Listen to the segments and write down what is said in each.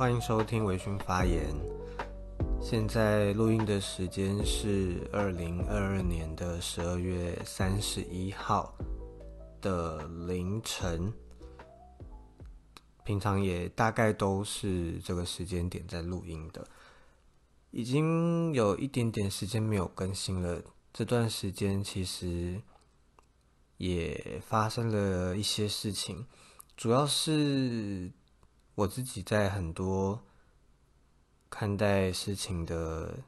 欢迎收听微醺发言。现在录音的时间是二零二二年的十二月三十一号的凌晨，平常也大概都是这个时间点在录音的。已经有一点点时间没有更新了，这段时间其实也发生了一些事情，主要是我自己在很多。看待事情的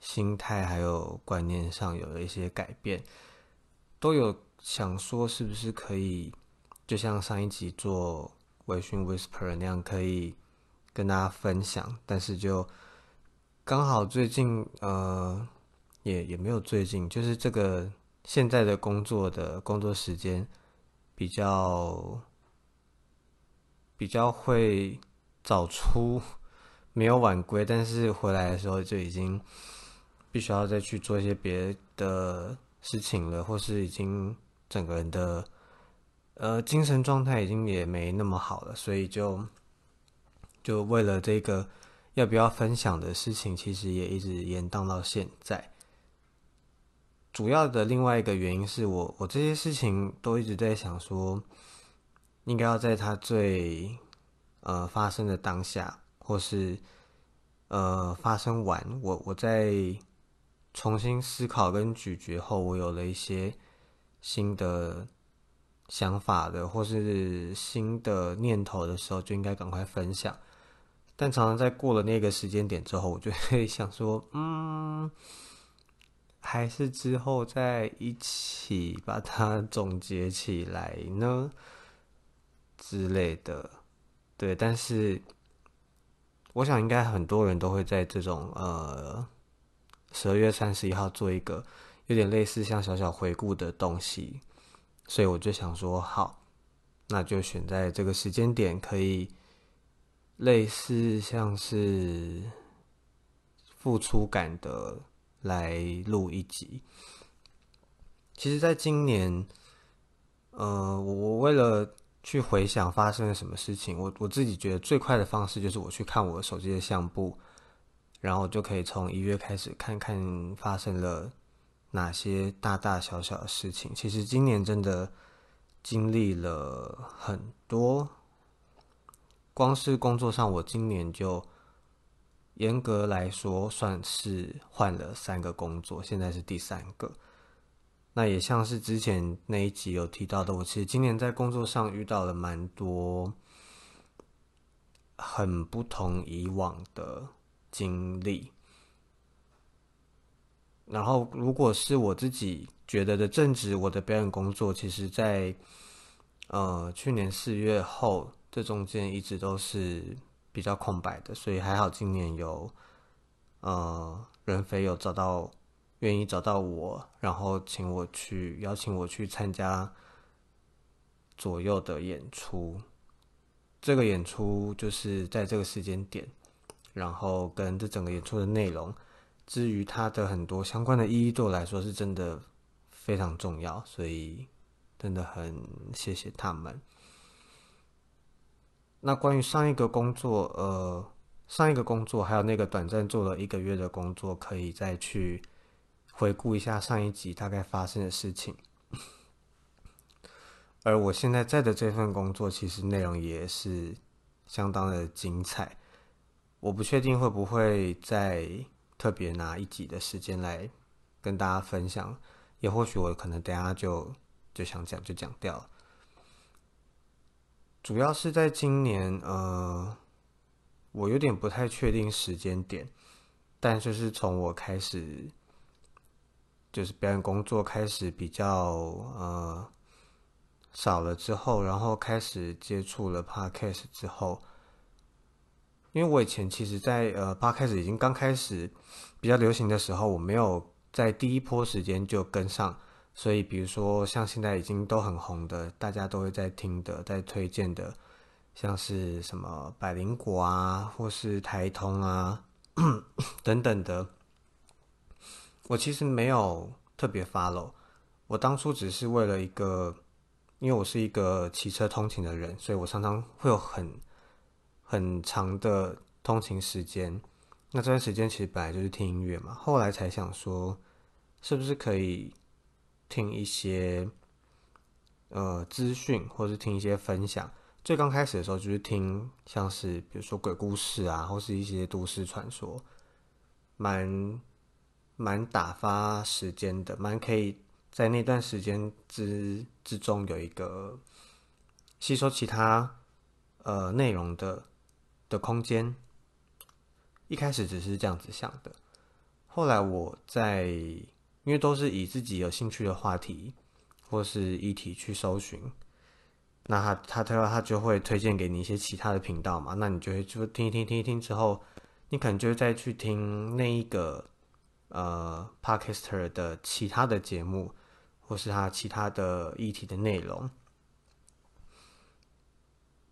心态还有观念上有了一些改变，都有想说是不是可以，就像上一集做微醺 whisper 那样，可以跟大家分享。但是就刚好最近呃，也也没有最近，就是这个现在的工作的工作时间比较比较会早出。没有晚归，但是回来的时候就已经必须要再去做一些别的事情了，或是已经整个人的呃精神状态已经也没那么好了，所以就就为了这个要不要分享的事情，其实也一直延宕到现在。主要的另外一个原因是我我这些事情都一直在想说，应该要在它最呃发生的当下。或是，呃，发生完，我我在重新思考跟咀嚼后，我有了一些新的想法的，或是新的念头的时候，就应该赶快分享。但常常在过了那个时间点之后，我就会想说，嗯，还是之后再一起把它总结起来呢之类的。对，但是。我想应该很多人都会在这种呃十二月三十一号做一个有点类似像小小回顾的东西，所以我就想说好，那就选在这个时间点，可以类似像是付出感的来录一集。其实，在今年，呃，我为了。去回想发生了什么事情，我我自己觉得最快的方式就是我去看我手机的相簿，然后就可以从一月开始看看发生了哪些大大小小的事情。其实今年真的经历了很多，光是工作上，我今年就严格来说算是换了三个工作，现在是第三个。那也像是之前那一集有提到的，我其实今年在工作上遇到了蛮多很不同以往的经历。然后，如果是我自己觉得的正职，我的表演工作，其实，在呃去年四月后，这中间一直都是比较空白的，所以还好今年有呃任飞有找到。愿意找到我，然后请我去邀请我去参加左右的演出。这个演出就是在这个时间点，然后跟这整个演出的内容，至于它的很多相关的意义，对我来说是真的非常重要，所以真的很谢谢他们。那关于上一个工作，呃，上一个工作还有那个短暂做了一个月的工作，可以再去。回顾一下上一集大概发生的事情，而我现在在的这份工作，其实内容也是相当的精彩。我不确定会不会再特别拿一集的时间来跟大家分享，也或许我可能等下就就想讲就讲掉了。主要是在今年，呃，我有点不太确定时间点，但就是从我开始。就是表演工作开始比较呃少了之后，然后开始接触了 podcast 之后，因为我以前其实，在呃 podcast 已经刚开始比较流行的时候，我没有在第一波时间就跟上，所以比如说像现在已经都很红的，大家都会在听的，在推荐的，像是什么百灵果啊，或是台通啊 等等的。我其实没有特别 follow，我当初只是为了一个，因为我是一个骑车通勤的人，所以我常常会有很很长的通勤时间。那这段时间其实本来就是听音乐嘛，后来才想说，是不是可以听一些呃资讯，或是听一些分享。最刚开始的时候，就是听像是比如说鬼故事啊，或是一些都市传说，蛮蛮打发时间的，蛮可以在那段时间之之中有一个吸收其他呃内容的的空间。一开始只是这样子想的，后来我在因为都是以自己有兴趣的话题或是议题去搜寻，那他他他他就会推荐给你一些其他的频道嘛，那你就会就听一听听一听之后，你可能就会再去听那一个呃 podcaster 的其他的节目，或是他其他的议题的内容。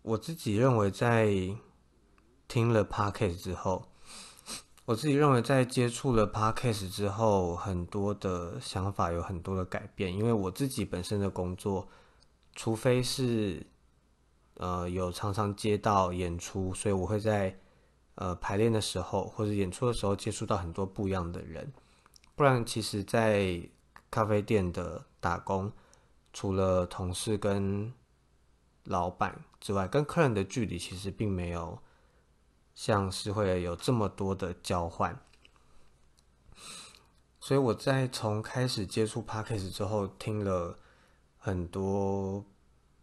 我自己认为在听了 podcast 之后。我自己认为，在接触了 podcast 之后，很多的想法有很多的改变。因为我自己本身的工作，除非是呃有常常接到演出，所以我会在呃排练的时候或者演出的时候接触到很多不一样的人。不然，其实，在咖啡店的打工，除了同事跟老板之外，跟客人的距离其实并没有。像是会有这么多的交换，所以我在从开始接触 Podcast 之后，听了很多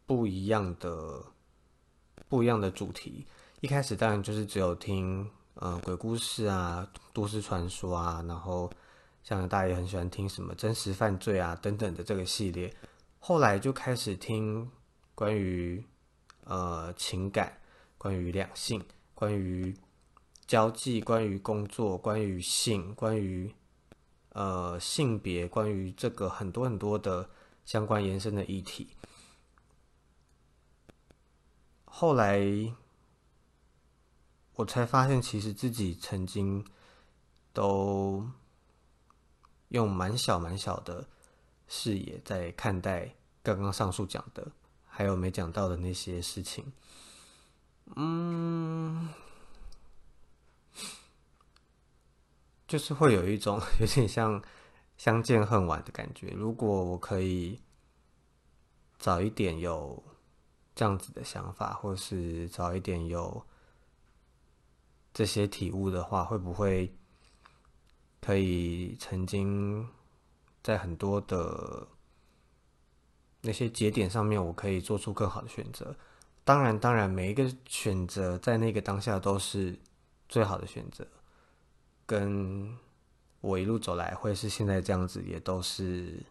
不一样的、不一样的主题。一开始当然就是只有听呃鬼故事啊、都市传说啊，然后像大家也很喜欢听什么真实犯罪啊等等的这个系列。后来就开始听关于呃情感、关于两性。关于交际，关于工作，关于性，关于呃性别，关于这个很多很多的相关延伸的议题。后来我才发现，其实自己曾经都用蛮小蛮小的视野在看待刚刚上述讲的，还有没讲到的那些事情。嗯，就是会有一种 有点像相见恨晚的感觉。如果我可以早一点有这样子的想法，或是早一点有这些体悟的话，会不会可以曾经在很多的那些节点上面，我可以做出更好的选择？当然，当然，每一个选择在那个当下都是最好的选择。跟我一路走来会是现在这样子，也都是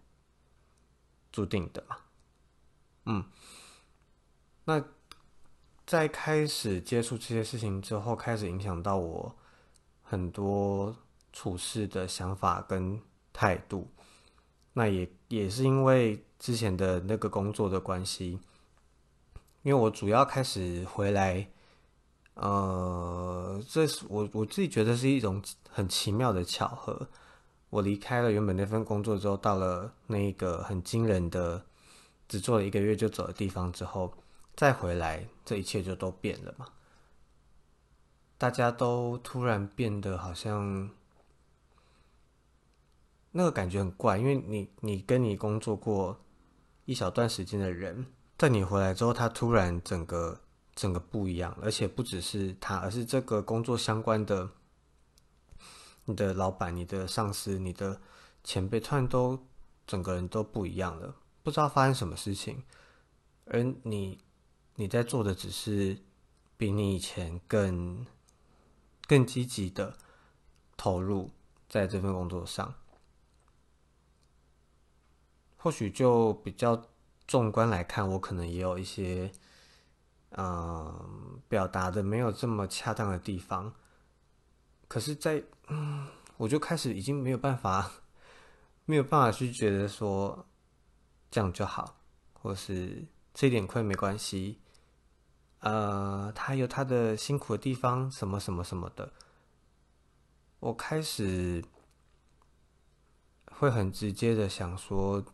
注定的嘛。嗯，那在开始接触这些事情之后，开始影响到我很多处事的想法跟态度。那也也是因为之前的那个工作的关系。因为我主要开始回来，呃，这是我我自己觉得是一种很奇妙的巧合。我离开了原本那份工作之后，到了那个很惊人的只做了一个月就走的地方之后，再回来，这一切就都变了嘛。大家都突然变得好像那个感觉很怪，因为你你跟你工作过一小段时间的人。在你回来之后，他突然整个整个不一样，而且不只是他，而是这个工作相关的，你的老板、你的上司、你的前辈，突然都整个人都不一样了，不知道发生什么事情。而你你在做的只是比你以前更更积极的投入在这份工作上，或许就比较。纵观来看，我可能也有一些，嗯，表达的没有这么恰当的地方。可是，在嗯，我就开始已经没有办法，没有办法去觉得说这样就好，或是这点亏没关系。呃，他有他的辛苦的地方，什么什么什么的。我开始会很直接的想说。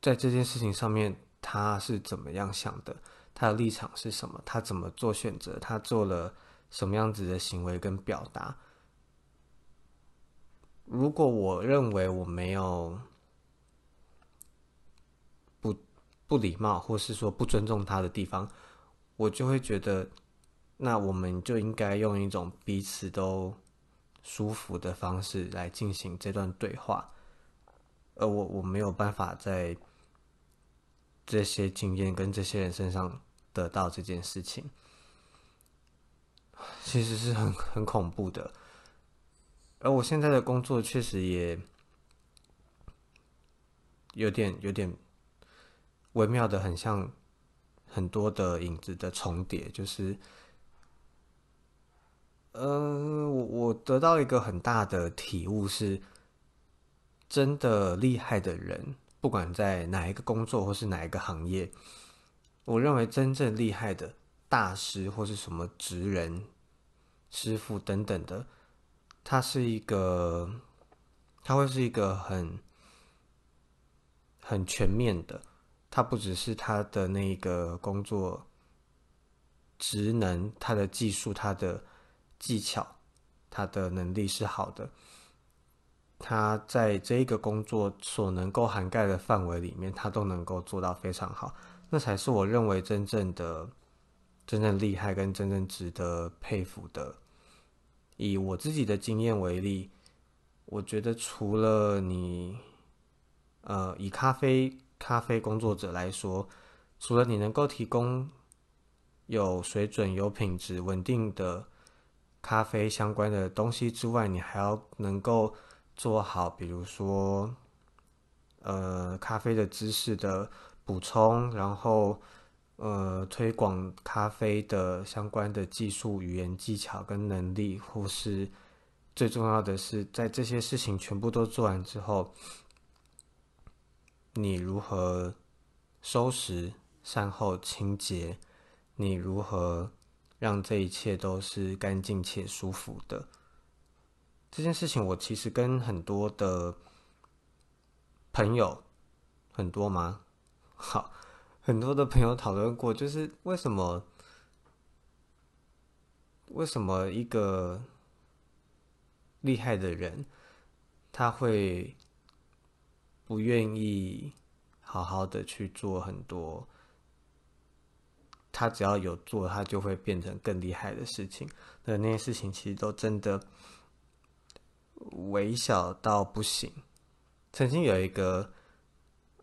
在这件事情上面，他是怎么样想的？他的立场是什么，他怎么做选择，他做了什么样子的行为跟表达。如果我认为我没有不不礼貌，或是说不尊重他的地方，我就会觉得，那我们就应该用一种彼此都舒服的方式来进行这段对话。而我我没有办法在这些经验跟这些人身上得到这件事情，其实是很很恐怖的。而我现在的工作确实也有点有点微妙的，很像很多的影子的重叠。就是，呃，我我得到一个很大的体悟是。真的厉害的人，不管在哪一个工作或是哪一个行业，我认为真正厉害的大师或是什么职人、师傅等等的，他是一个，他会是一个很很全面的，他不只是他的那个工作职能、他的技术、他的技巧、他的能力是好的。他在这一个工作所能够涵盖的范围里面，他都能够做到非常好，那才是我认为真正的、真正厉害跟真正值得佩服的。以我自己的经验为例，我觉得除了你，呃，以咖啡咖啡工作者来说，除了你能够提供有水准、有品质、稳定的咖啡相关的东西之外，你还要能够。做好，比如说，呃，咖啡的知识的补充，然后，呃，推广咖啡的相关的技术、语言技巧跟能力，或是最重要的是，在这些事情全部都做完之后，你如何收拾、善后、清洁？你如何让这一切都是干净且舒服的？这件事情，我其实跟很多的朋友，很多吗？好，很多的朋友讨论过，就是为什么，为什么一个厉害的人，他会不愿意好好的去做很多，他只要有做，他就会变成更厉害的事情。那那些事情，其实都真的。微小到不行。曾经有一个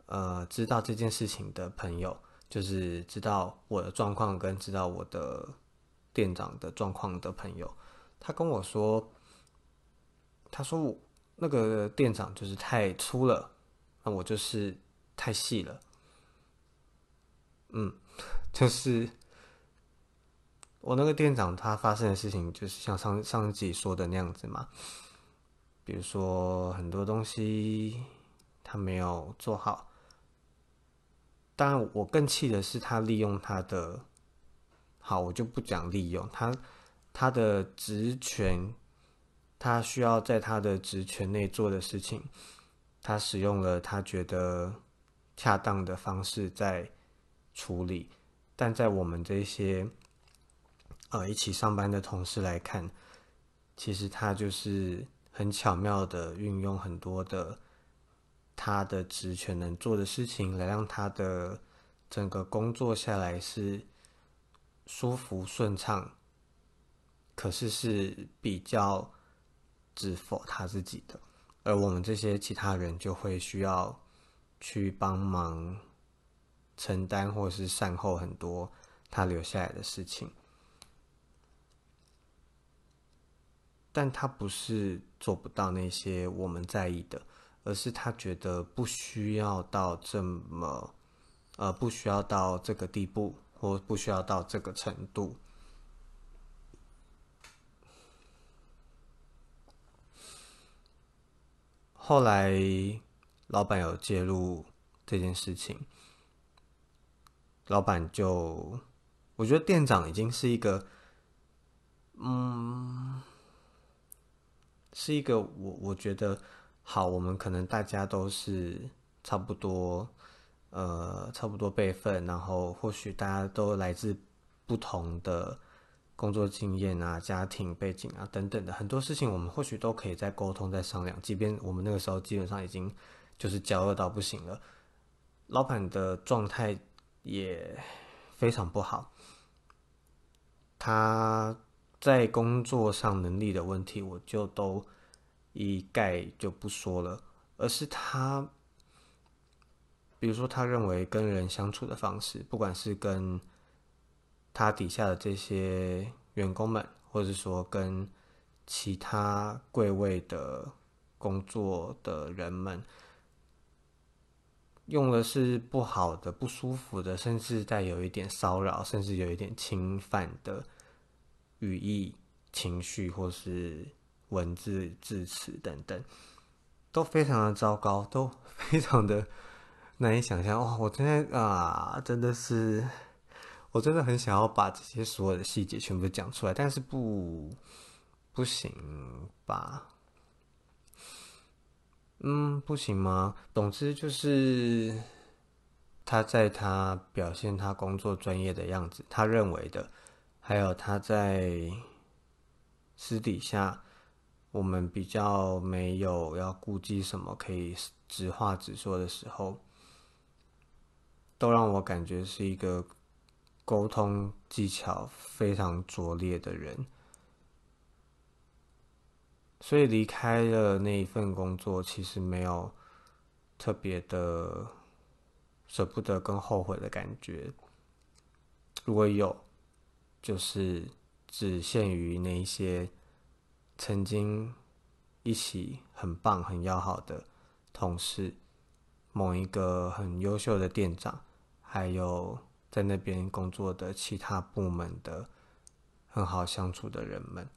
呃知道这件事情的朋友，就是知道我的状况跟知道我的店长的状况的朋友，他跟我说，他说我那个店长就是太粗了，我就是太细了。嗯，就是我那个店长他发生的事情，就是像上上集说的那样子嘛。比如说很多东西他没有做好，当然我更气的是他利用他的，好我就不讲利用他他的职权，他需要在他的职权内做的事情，他使用了他觉得恰当的方式在处理，但在我们这些呃一起上班的同事来看，其实他就是。很巧妙的运用很多的他的职权能做的事情，来让他的整个工作下来是舒服顺畅，可是是比较只否他自己的，而我们这些其他人就会需要去帮忙承担或是善后很多他留下来的事情。但他不是做不到那些我们在意的，而是他觉得不需要到这么，呃，不需要到这个地步，或不需要到这个程度。后来老板有介入这件事情，老板就，我觉得店长已经是一个，嗯。是一个我我觉得好，我们可能大家都是差不多呃差不多辈分，然后或许大家都来自不同的工作经验啊、家庭背景啊等等的很多事情，我们或许都可以再沟通、再商量。即便我们那个时候基本上已经就是焦饿到不行了，老板的状态也非常不好，他在工作上能力的问题，我就都一概就不说了，而是他。比如说，他认为跟人相处的方式，不管是跟他底下的这些员工们，或者说跟其他贵位的工作的人们，用的是不好的、不舒服的，甚至带有一点骚扰，甚至有一点侵犯的语义、情绪，或是文字字词等等，都非常的糟糕，都非常的。难以想象哇！我今天啊，真的是，我真的很想要把这些所有的细节全部讲出来，但是不，不行吧？嗯，不行吗？总之就是他在他表现他工作专业的样子，他认为的，还有他在私底下，我们比较没有要顾忌什么，可以直话直说的时候。都让我感觉是一个沟通技巧非常拙劣的人，所以离开了那一份工作，其实没有特别的舍不得跟后悔的感觉。如果有，就是只限于那一些曾经一起很棒、很要好的同事，某一个很优秀的店长。还有在那边工作的其他部门的很好相处的人们，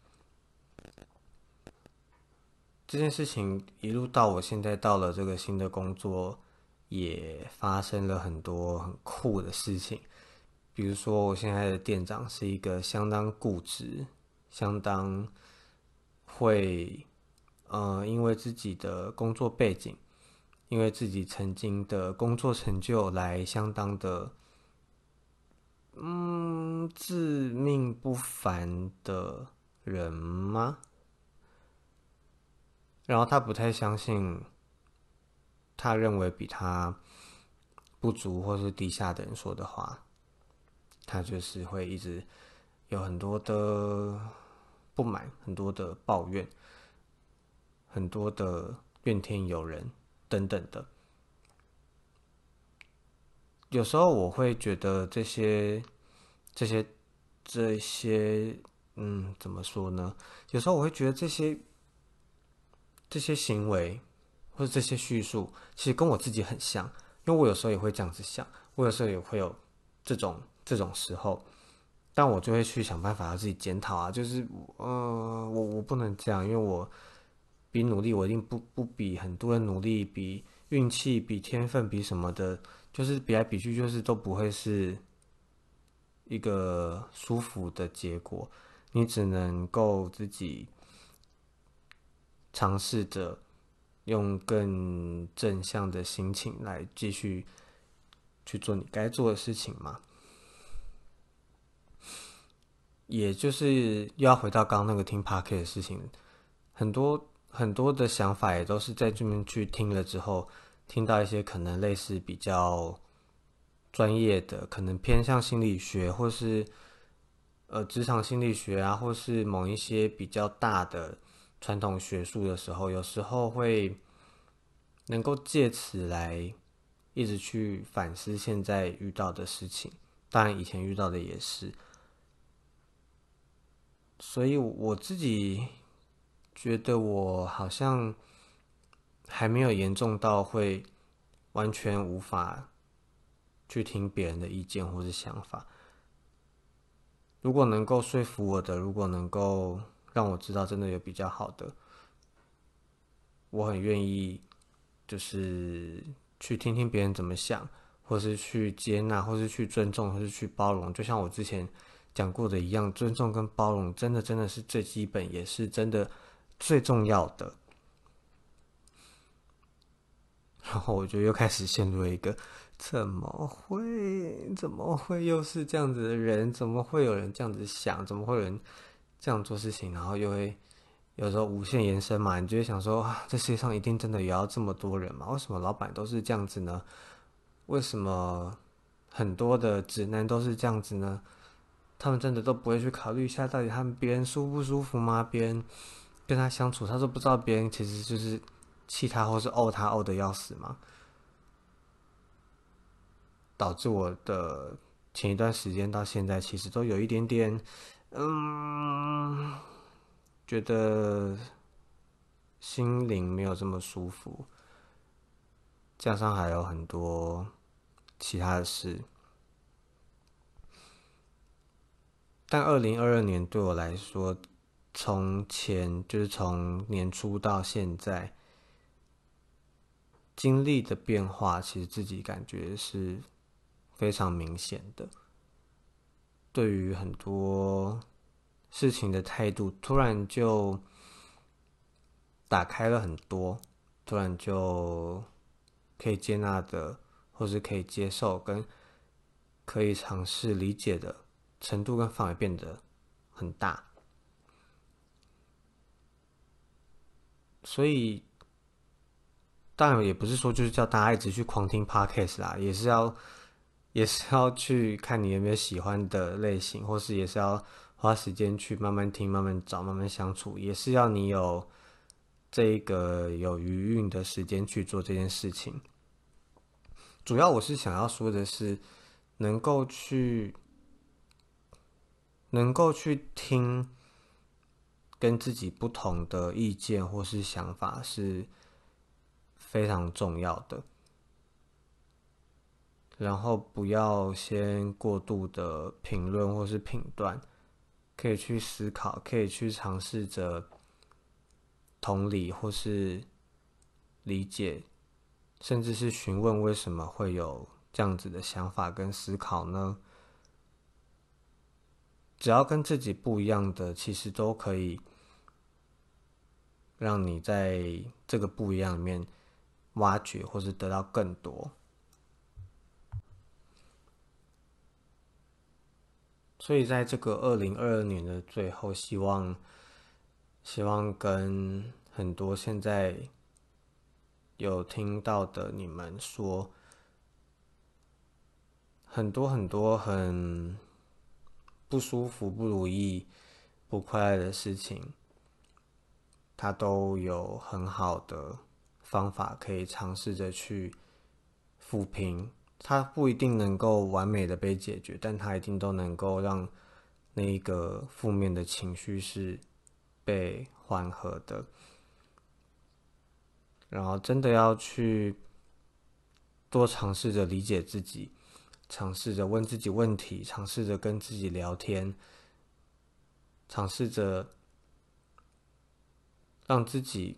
这件事情一路到我现在到了这个新的工作，也发生了很多很酷的事情。比如说，我现在的店长是一个相当固执、相当会，呃，因为自己的工作背景。因为自己曾经的工作成就来相当的，嗯，自命不凡的人吗？然后他不太相信，他认为比他不足或是低下的人说的话，他就是会一直有很多的不满，很多的抱怨，很多的怨天尤人。等等的，有时候我会觉得这些、这些、这些，嗯，怎么说呢？有时候我会觉得这些、这些行为或者这些叙述，其实跟我自己很像，因为我有时候也会这样子想，我有时候也会有这种这种时候，但我就会去想办法要自己检讨啊，就是，呃，我我不能这样，因为我。比努力，我一定不不比很多人努力，比运气，比天分，比什么的，就是比来比去，就是都不会是一个舒服的结果。你只能够自己尝试着用更正向的心情来继续去做你该做的事情嘛。也就是又要回到刚刚那个听 p a r k e 的事情，很多。很多的想法也都是在这边去听了之后，听到一些可能类似比较专业的，可能偏向心理学，或是呃职场心理学啊，或是某一些比较大的传统学术的时候，有时候会能够借此来一直去反思现在遇到的事情，当然以前遇到的也是，所以我自己。觉得我好像还没有严重到会完全无法去听别人的意见或是想法。如果能够说服我的，如果能够让我知道真的有比较好的，我很愿意就是去听听别人怎么想，或是去接纳，或是去尊重，或是去包容。就像我之前讲过的一样，尊重跟包容真的真的是最基本，也是真的。最重要的，然后我就又开始陷入了一个怎么会怎么会又是这样子的人？怎么会有人这样子想？怎么会有人这样做事情？然后又会有时候无限延伸嘛，你就会想说，这世界上一定真的也要这么多人吗？为什么老板都是这样子呢？为什么很多的直男都是这样子呢？他们真的都不会去考虑一下，到底他们别人舒不舒服吗？别人跟他相处，他都不知道别人其实就是气他或是怄他怄的要死吗？导致我的前一段时间到现在，其实都有一点点，嗯，觉得心灵没有这么舒服，加上还有很多其他的事。但二零二二年对我来说，从前就是从年初到现在，经历的变化，其实自己感觉是非常明显的。对于很多事情的态度，突然就打开了很多，突然就可以接纳的，或是可以接受跟可以尝试理解的。程度跟范围变得很大，所以当然也不是说就是叫大家一直去狂听 podcast 啦，也是要也是要去看你有没有喜欢的类型，或是也是要花时间去慢慢听、慢慢找、慢慢相处，也是要你有这个有余韵的时间去做这件事情。主要我是想要说的是，能够去。能够去听跟自己不同的意见或是想法是非常重要的，然后不要先过度的评论或是评断，可以去思考，可以去尝试着同理或是理解，甚至是询问为什么会有这样子的想法跟思考呢？只要跟自己不一样的，其实都可以让你在这个不一样里面挖掘，或是得到更多。所以，在这个二零二二年的最后，希望希望跟很多现在有听到的你们说，很多很多很。不舒服、不如意、不快乐的事情，他都有很好的方法可以尝试着去抚平。他不一定能够完美的被解决，但他一定都能够让那个负面的情绪是被缓和的。然后，真的要去多尝试着理解自己。尝试着问自己问题，尝试着跟自己聊天，尝试着让自己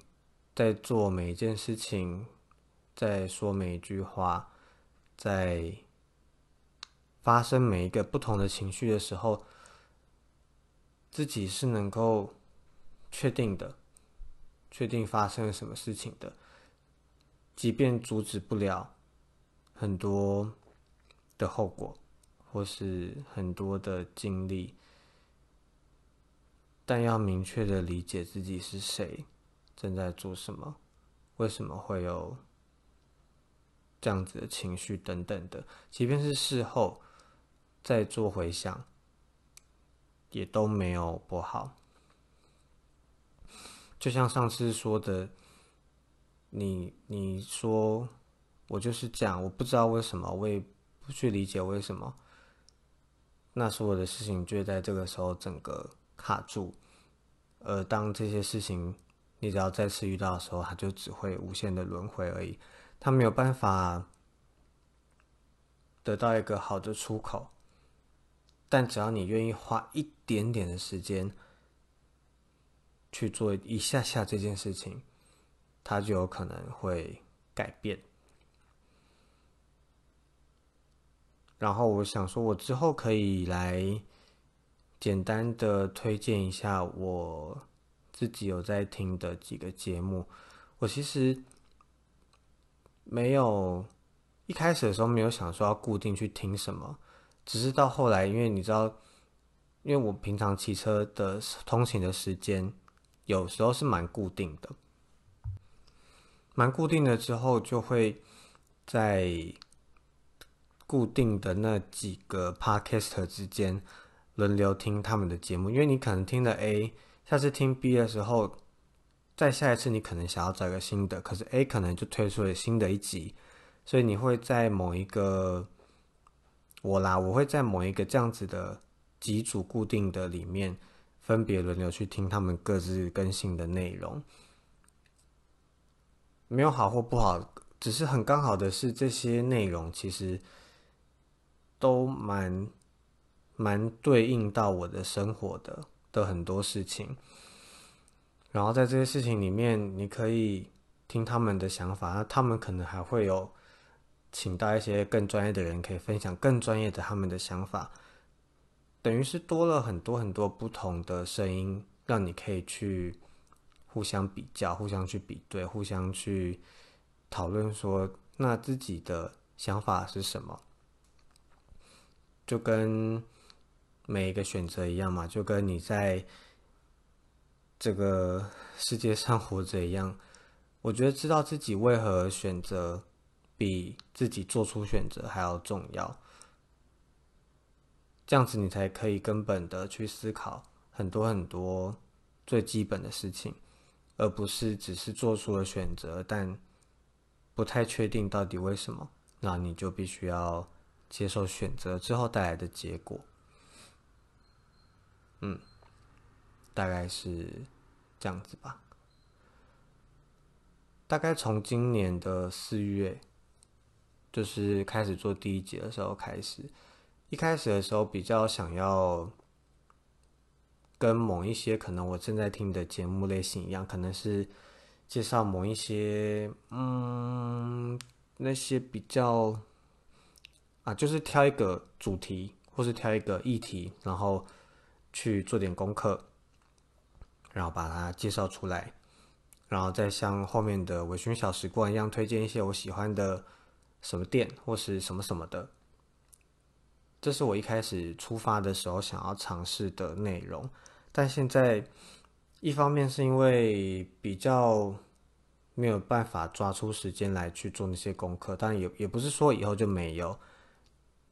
在做每一件事情，在说每一句话，在发生每一个不同的情绪的时候，自己是能够确定的，确定发生了什么事情的，即便阻止不了很多。的后果，或是很多的经历，但要明确的理解自己是谁，正在做什么，为什么会有这样子的情绪等等的，即便是事后再做回想，也都没有不好。就像上次说的，你你说我就是这样，我不知道为什么，我也。不去理解为什么，那所有的事情就在这个时候整个卡住，而当这些事情你只要再次遇到的时候，它就只会无限的轮回而已，它没有办法得到一个好的出口。但只要你愿意花一点点的时间去做一下下这件事情，它就有可能会改变。然后我想说，我之后可以来简单的推荐一下我自己有在听的几个节目。我其实没有一开始的时候没有想说要固定去听什么，只是到后来，因为你知道，因为我平常骑车的通勤的时间有时候是蛮固定的，蛮固定的之后就会在固定的那几个 podcast 之间轮流听他们的节目，因为你可能听了 A，下次听 B 的时候。再下一次，你可能想要找一个新的，可是 A 可能就推出了新的一集，所以你会在某一个我啦，我会在某一个这样子的几组固定的里面，分别轮流去听他们各自更新的内容，没有好或不好，只是很刚好的是这些内容其实都蛮蛮对应到我的生活的的很多事情。然后在这些事情里面，你可以听他们的想法，那他们可能还会有请到一些更专业的人，可以分享更专业的他们的想法，等于是多了很多很多不同的声音，让你可以去互相比较、互相去比对、互相去讨论，说那自己的想法是什么，就跟每一个选择一样嘛，就跟你在。这个世界上活着一样，我觉得知道自己为何选择，比自己做出选择还要重要。这样子你才可以根本的去思考很多很多最基本的事情，而不是只是做出了选择，但不太确定到底为什么，那你就必须要接受选择之后带来的结果。嗯，大概是。这样子吧，大概从今年的四月，就是开始做第一集的时候开始。一开始的时候比较想要跟某一些可能我正在听的节目类型一样，可能是介绍某一些嗯那些比较啊，就是挑一个主题或是挑一个议题，然后去做点功课。然后把它介绍出来，然后再像后面的微醺小时光一样，推荐一些我喜欢的什么店或是什么什么的。这是我一开始出发的时候想要尝试的内容，但现在一方面是因为比较没有办法抓出时间来去做那些功课，但也也不是说以后就没有，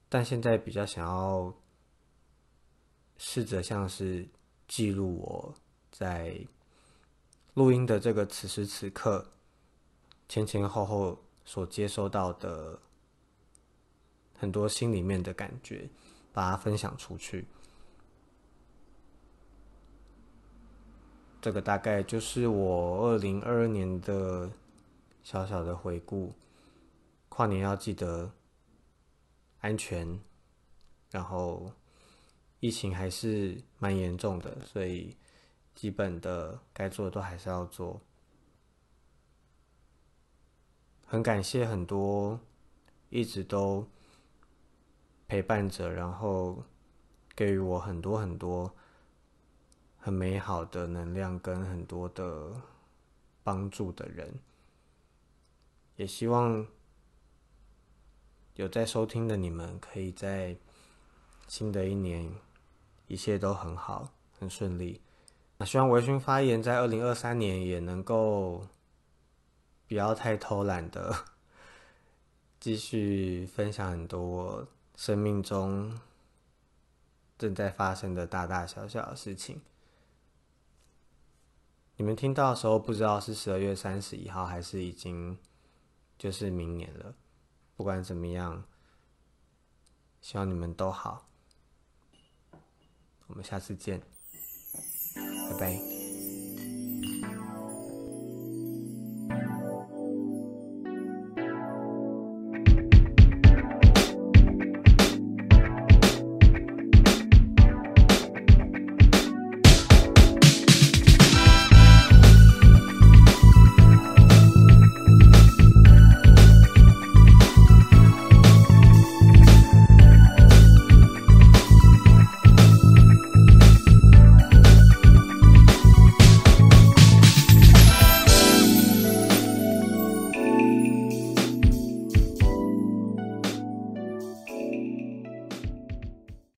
但现在比较想要试着像是记录我。在录音的这个此时此刻，前前后后所接收到的很多心里面的感觉，把它分享出去。这个大概就是我二零二二年的小小的回顾。跨年要记得安全，然后疫情还是蛮严重的，所以。基本的该做的都还是要做。很感谢很多一直都陪伴着，然后给予我很多很多很美好的能量跟很多的帮助的人。也希望有在收听的你们，可以在新的一年一切都很好，很顺利。那希望微醺发言在二零二三年也能够不要太偷懒的，继续分享很多生命中正在发生的大大小小的事情。你们听到的时候，不知道是十二月三十一号，还是已经就是明年了。不管怎么样，希望你们都好。我们下次见。拜拜。